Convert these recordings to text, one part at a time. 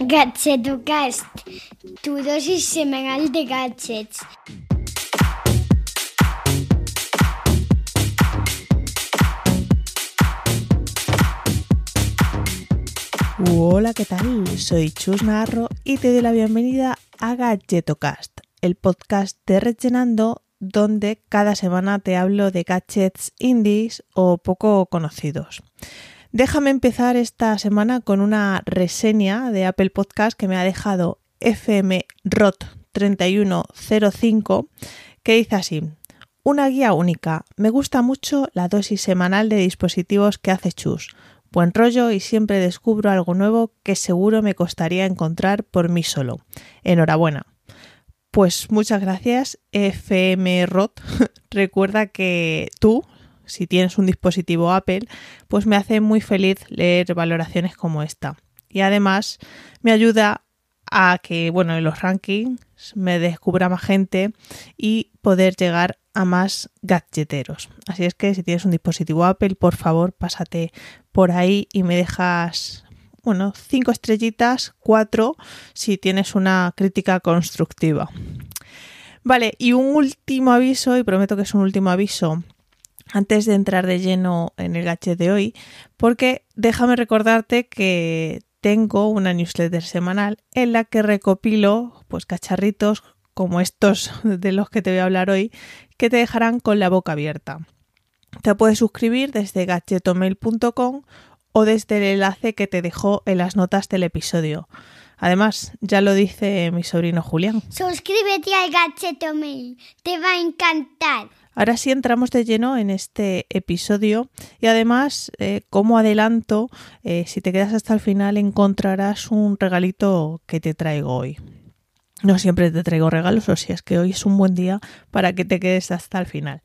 Gadgetocast, tu dosis semanal de gadgets. Hola, ¿qué tal? Soy Chus Narro y te doy la bienvenida a Gadgetocast, el podcast de Rellenando donde cada semana te hablo de gadgets indies o poco conocidos. Déjame empezar esta semana con una reseña de Apple Podcast que me ha dejado FMROT3105 que dice así. Una guía única. Me gusta mucho la dosis semanal de dispositivos que hace Chus. Buen rollo y siempre descubro algo nuevo que seguro me costaría encontrar por mí solo. Enhorabuena. Pues muchas gracias, FMROT. Recuerda que tú, si tienes un dispositivo Apple, pues me hace muy feliz leer valoraciones como esta. Y además me ayuda a que, bueno, en los rankings me descubra más gente y poder llegar a más gadgeteros. Así es que si tienes un dispositivo Apple, por favor, pásate por ahí y me dejas bueno, cinco estrellitas, cuatro si tienes una crítica constructiva. Vale, y un último aviso, y prometo que es un último aviso antes de entrar de lleno en el gadget de hoy, porque déjame recordarte que tengo una newsletter semanal en la que recopilo pues cacharritos como estos de los que te voy a hablar hoy, que te dejarán con la boca abierta. Te puedes suscribir desde gadgetomail.com o desde el enlace que te dejó en las notas del episodio. Además, ya lo dice mi sobrino Julián. Suscríbete al Gacheto Mail, te va a encantar. Ahora sí entramos de lleno en este episodio y además, eh, como adelanto, eh, si te quedas hasta el final encontrarás un regalito que te traigo hoy. No siempre te traigo regalos, o si es que hoy es un buen día para que te quedes hasta el final.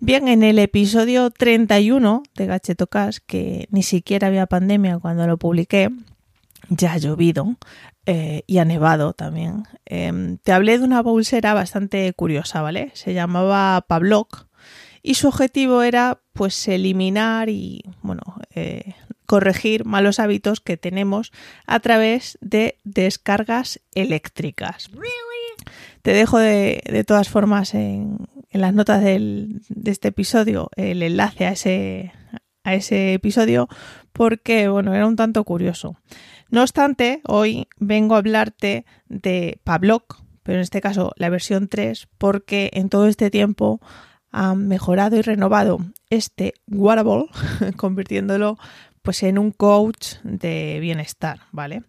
Bien, en el episodio 31 de Gachetocas, que ni siquiera había pandemia cuando lo publiqué, ya ha llovido eh, y ha nevado también. Em, te hablé de una pulsera bastante curiosa, ¿vale? Se llamaba Pavlok y su objetivo era pues eliminar y bueno eh, corregir malos hábitos que tenemos a través de descargas eléctricas. Te dejo de, de todas formas en, en las notas del, de este episodio el enlace a ese, a ese episodio porque, bueno, era un tanto curioso. No obstante, hoy vengo a hablarte de Pavlok, pero en este caso la versión 3, porque en todo este tiempo han mejorado y renovado este wearable, convirtiéndolo pues en un coach de bienestar, ¿vale?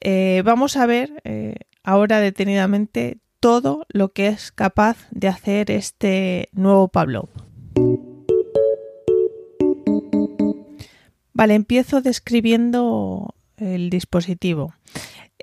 Eh, vamos a ver eh, ahora detenidamente todo lo que es capaz de hacer este nuevo Pablo. Vale, empiezo describiendo el dispositivo.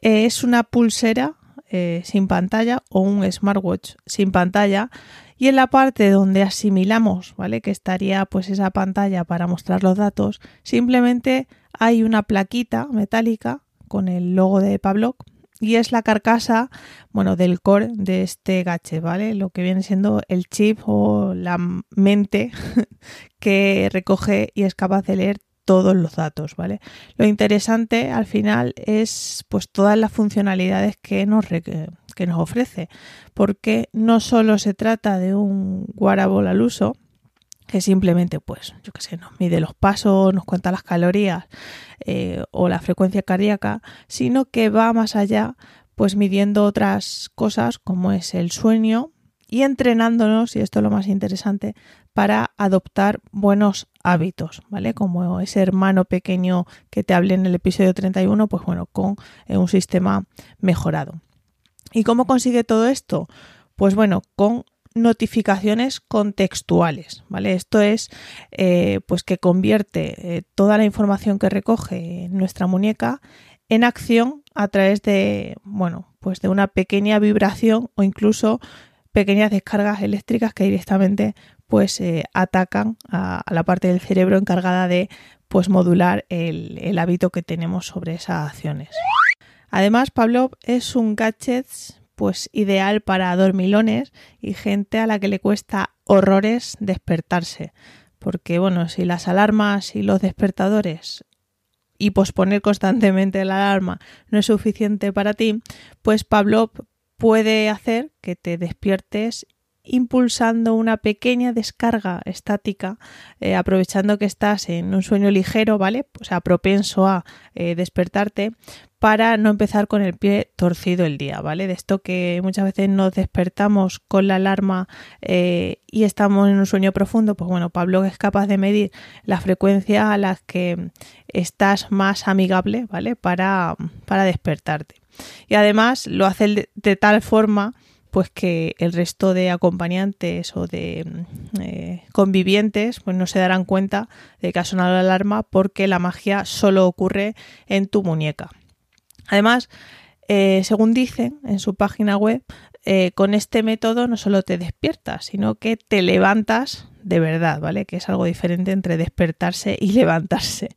Es una pulsera eh, sin pantalla o un smartwatch sin pantalla y en la parte donde asimilamos, ¿vale? Que estaría pues esa pantalla para mostrar los datos, simplemente hay una plaquita metálica con el logo de Pavlok y es la carcasa, bueno, del core de este gache, ¿vale? Lo que viene siendo el chip o la mente que recoge y es capaz de leer todos los datos, ¿vale? Lo interesante al final es pues todas las funcionalidades que nos, que nos ofrece, porque no solo se trata de un wearable al uso, que simplemente, pues, yo qué sé, nos mide los pasos, nos cuenta las calorías eh, o la frecuencia cardíaca, sino que va más allá, pues midiendo otras cosas como es el sueño y entrenándonos, y esto es lo más interesante, para adoptar buenos hábitos, ¿vale? Como ese hermano pequeño que te hablé en el episodio 31, pues bueno, con eh, un sistema mejorado. ¿Y cómo consigue todo esto? Pues bueno, con notificaciones contextuales, ¿vale? Esto es eh, pues que convierte eh, toda la información que recoge nuestra muñeca en acción a través de, bueno, pues de una pequeña vibración o incluso pequeñas descargas eléctricas que directamente pues eh, atacan a, la parte del cerebro encargada de pues modular el, el hábito que tenemos sobre esas acciones. Además, Pavlov es un gadget pues ideal para dormilones y gente a la que le cuesta horrores despertarse, porque bueno, si las alarmas y los despertadores y posponer constantemente la alarma no es suficiente para ti, pues Pavlov puede hacer que te despiertes impulsando una pequeña descarga estática, eh, aprovechando que estás en un sueño ligero, ¿vale? O sea, propenso a eh, despertarte para no empezar con el pie torcido el día, ¿vale? De esto que muchas veces nos despertamos con la alarma eh, y estamos en un sueño profundo, pues bueno, Pablo es capaz de medir la frecuencia a la que estás más amigable, ¿vale? Para, para despertarte. Y además lo hace de tal forma pues que el resto de acompañantes o de mm, eh, convivientes pues no se darán cuenta de que ha sonado la alarma porque la magia solo ocurre en tu muñeca. Además, eh, según dicen en su página web, eh, con este método no solo te despiertas, sino que te levantas de verdad, ¿vale? Que es algo diferente entre despertarse y levantarse.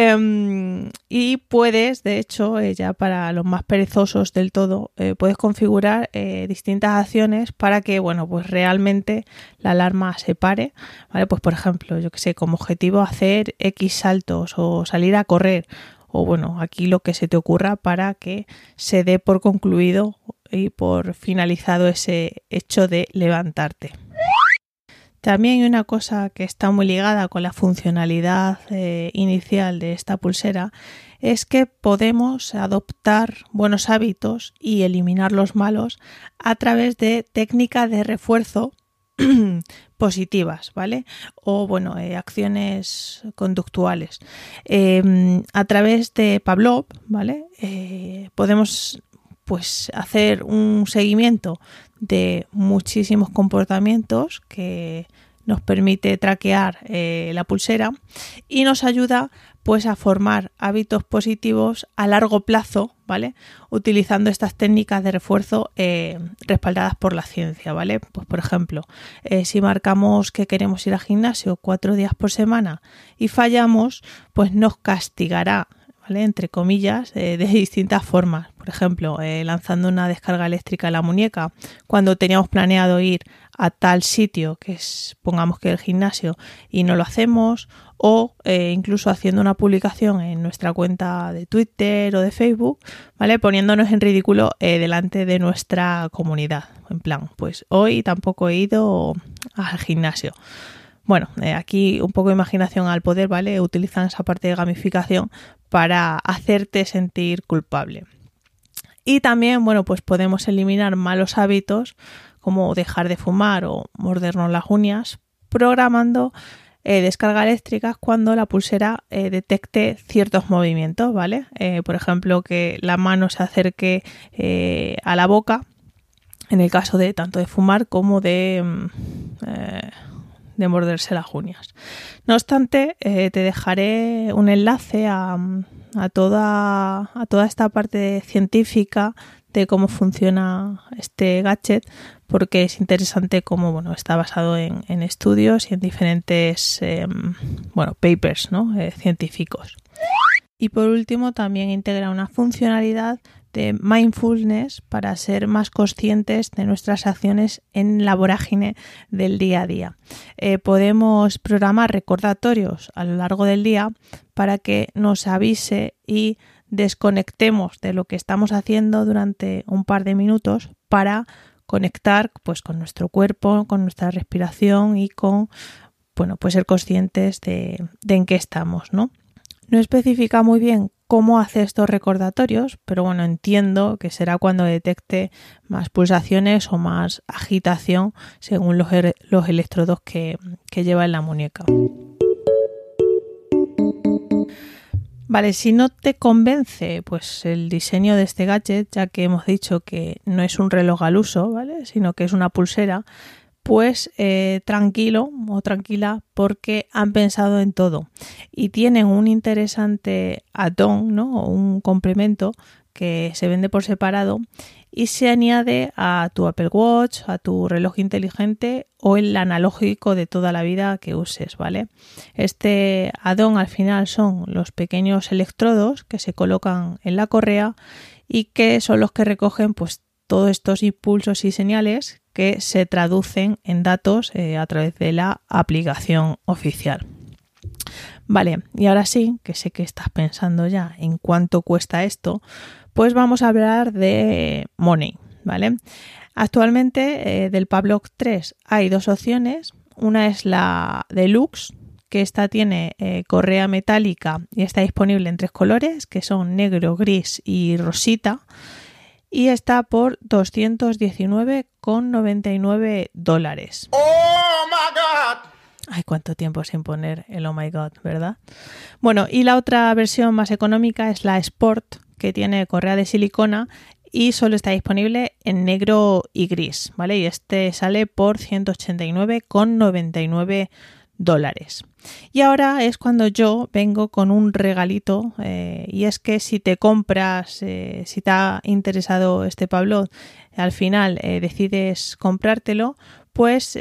Em, y puedes, de hecho, eh, ya para los más perezosos del todo, eh, puedes configurar eh, distintas acciones para que, bueno, pues realmente la alarma se pare, ¿vale? Pues por ejemplo, yo que sé, como objetivo hacer X saltos o salir a correr o bueno, aquí lo que se te ocurra para que se dé por concluido y por finalizado ese hecho de levantarte. También una cosa que está muy ligada con la funcionalidad eh, inicial de esta pulsera, es que podemos adoptar buenos hábitos y eliminar los malos a través de técnicas de refuerzo positivas, ¿vale? O bueno, eh, acciones conductuales. Em, a través de Pavlov, ¿vale? Eh, podemos pues hacer un seguimiento de muchísimos comportamientos que nos permite traquear eh, la pulsera y nos ayuda pues a formar hábitos positivos a largo plazo, ¿vale? Utilizando estas técnicas de refuerzo eh, respaldadas por la ciencia, ¿vale? Pues por ejemplo, eh, si marcamos que queremos ir al gimnasio cuatro días por semana y fallamos, pues nos castigará entre comillas, eh, de distintas formas. Por ejemplo, eh, lanzando una descarga eléctrica en la muñeca cuando teníamos planeado ir a tal sitio, que es, pongamos que el gimnasio, y no lo hacemos, o eh, incluso haciendo una publicación en nuestra cuenta de Twitter o de Facebook, ¿vale? Poniéndonos en ridículo delante de nuestra comunidad. En plan, pues hoy tampoco he ido al gimnasio. Bueno, aquí un poco de imaginación al poder, ¿vale? Utilizan esa parte de gamificación para hacerte sentir culpable. Y también, bueno, pues podemos eliminar malos hábitos como dejar de fumar o mordernos las uñas, programando eh, descarga eléctrica cuando la pulsera eh, detecte ciertos movimientos, ¿vale? Eh, por ejemplo, que la mano se acerque a la boca, en el caso de tanto de fumar como de mm, de morderse las uñas. No obstante, eh, te dejaré un enlace a, toda, a toda esta parte científica de cómo funciona este gadget porque es interesante cómo bueno, está basado en, estudios y en diferentes em, bueno, papers ¿no? Eh, científicos. Y por último también integra una funcionalidad de mindfulness para ser más conscientes de nuestras acciones en la vorágine del día a día. Eh, podemos programar recordatorios a lo largo del día para que nos avise y desconectemos de lo que estamos haciendo durante un par de minutos para conectar pues con nuestro cuerpo, con nuestra respiración y con bueno, pues ser conscientes de, de en qué estamos, ¿no? No especifica muy bien cómo hace estos recordatorios, pero bueno, entiendo que será cuando detecte más pulsaciones o más agitación según los, er, electrodos que, que lleva en la muñeca. Vale, si no te convence pues el diseño de este gadget, ya que hemos dicho que no es un reloj al uso, ¿vale? Sino que es una pulsera, pues eh, tranquilo o tranquila porque han pensado en todo y tienen un interesante add-on, un complemento que se vende por separado y se añade a tu Apple Watch, a tu reloj inteligente o el analógico de toda la vida que uses, ¿vale? Este add-on al final son los pequeños electrodos que se colocan en la correa y que son los que recogen pues todos estos impulsos y señales que se traducen en datos eh, a través de la aplicación oficial. Vale, y ahora sí, que sé que estás pensando ya en cuánto cuesta esto, pues vamos a hablar de Money, ¿vale? Actualmente eh, del Pablock 3 hay dos opciones. Una es la Deluxe, que esta tiene eh, correa metálica y está disponible en tres colores, que son negro, gris y rosita. Y está por 219,99 dólares. ¡Oh, my God! Ay, cuánto tiempo sin poner el oh my god, ¿verdad? Bueno, y la otra versión más económica es la Sport, que tiene correa de silicona y solo está disponible en negro y gris, ¿vale? Y este sale por 189,99 dólares. Y ahora es cuando yo vengo con un regalito eh, y es que si te compras, eh, si te ha interesado este Pablo, al final eh, decides comprártelo, pues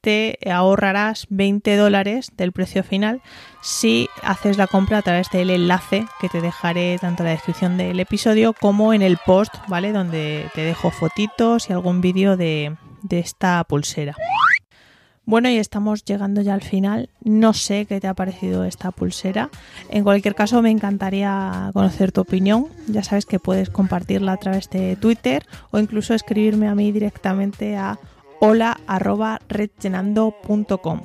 te ahorrarás 20 dólares del precio final si haces la compra a través del enlace que te dejaré tanto en la descripción del episodio como en el post, ¿vale? Donde te dejo fotitos y algún vídeo de, de esta pulsera. Bueno, y estamos llegando ya al final. No sé qué te ha parecido esta pulsera. En cualquier caso, me encantaría conocer tu opinión. Ya sabes que puedes compartirla a través de Twitter o incluso escribirme a mí directamente a hola arroba redllenando.com.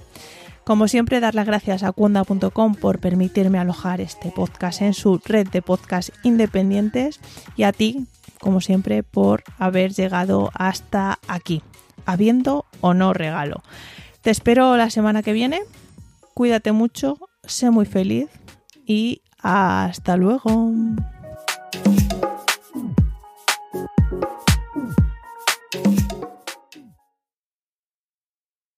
Como siempre, dar las gracias a Cuonda.com por permitirme alojar este podcast en su red de podcasts independientes y a ti, como siempre, por haber llegado hasta aquí, habiendo o no regalo. Te espero la semana que viene. Cuídate mucho, sé muy feliz y hasta luego.